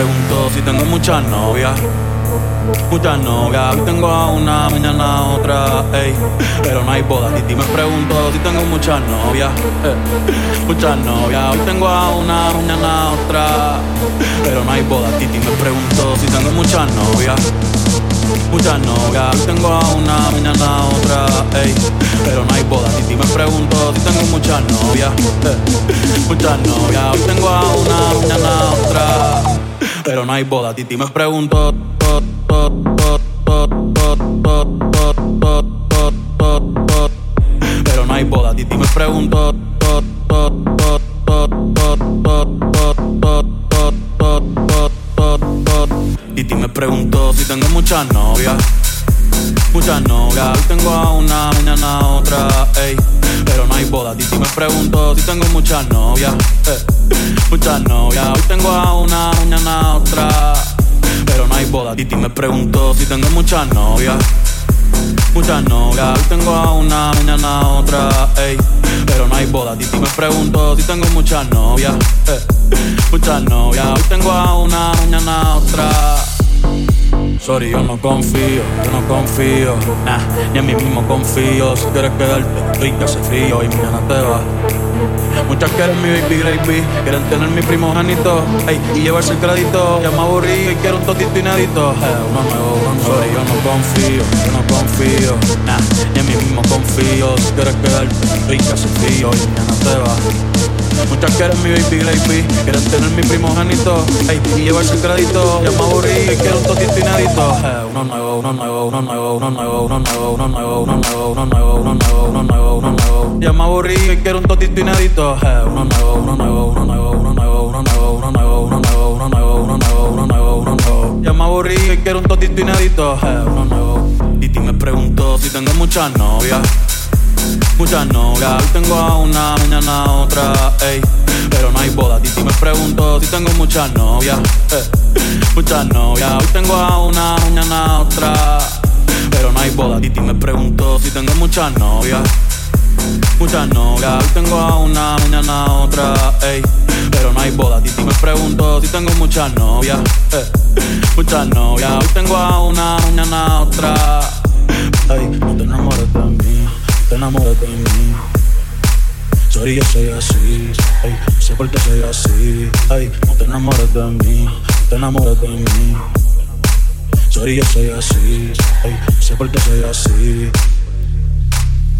Pregunto si tengo muchas novias. Muchas novias, hoy tengo a una, mañana a otra, ey. Pero no hay boda. Titi me pregunto si tengo muchas novias. Eh. Muchas hoy tengo a una, mañana a otra. Pero no hay boda. Titi me pregunto si tengo muchas novias. Muchas novias, tengo a una, mañana a otra, ey. Pero no hay boda. Titi me pregunto si tengo muchas novias. Eh. Muchas novias, hoy tengo a una, mañana a otra. Pero no hay boda. Titi me pregunto. Pero no hay boda, Titi me pregunto. Titi me pregunto si tengo muchas novias. Muchas novias, hoy tengo a una, mañana a otra, ey. Pero no hay boda, Titi me pregunto si tengo muchas novias. Eh. Muchas novias, hoy tengo a una, mañana a otra pero no hay boda. Titi me preguntó si tengo muchas novias. Muchas novias, hoy tengo a una, mañana a otra. Pero no hay boda. Titi me preguntó si tengo muchas novias. Eh. Muchas novias, hoy tengo a una, mañana a otra. Sorry, yo no confío, yo no confío, nah, ni en mí mismo confío. Si quieres quedarte, que hace frío y mañana te vas. Muchas quieren mi baby gravy, quieren tener mi primogénito, ey, y llevarse el crédito. Ya me aburrí y quiero un totito inédito. Eh, yo no confío, yo no confío, nah, ni en mí mismo confío. Si quieres quedarte, que hace frío y mañana te vas. Muchas quieren mi baby gravy, quieren tener mi primogénito, ey, y llevarse el crédito. Ya me aburrí y quiero un totito inédito. Eh, uno nuevo, uno nuevo, uno nuevo, uno nuevo, uno nuevo, uno nuevo, uno nuevo, uno nuevo, uno nuevo, uno nuevo, uno nuevo. Ya me aburrí y quiero un totito inédito. Eh, uno nuevo, uno nuevo, uno nuevo, uno nuevo, uno nuevo, uno nuevo, uno nuevo, uno nuevo, uno nuevo, uno nuevo, uno nuevo. Ya me aburrí y quiero un totito inédito. Eh, uno nuevo. Titi me preguntó si tengo muchas novias. Muchas novias, hoy tengo a una, mañana a otra, ey. Pero no hay boda, Titi me pregunto si tengo muchas novias, eh. Muchas novias, hoy tengo a una, mañana a otra. Pero no hay boda, Titi me pregunto si tengo muchas novias. Muchas novias, hoy tengo a una, mañana a otra, ey. Pero no hay boda, Titi me pregunto si tengo muchas novias, eh. Muchas novias, hoy tengo a una, mañana a otra. Sorry, yo soy así, ey, sé por qué soy así, ey, no te enamores de mí, te enamores de mí. Sorry, yo soy así, ey, sé por qué soy así.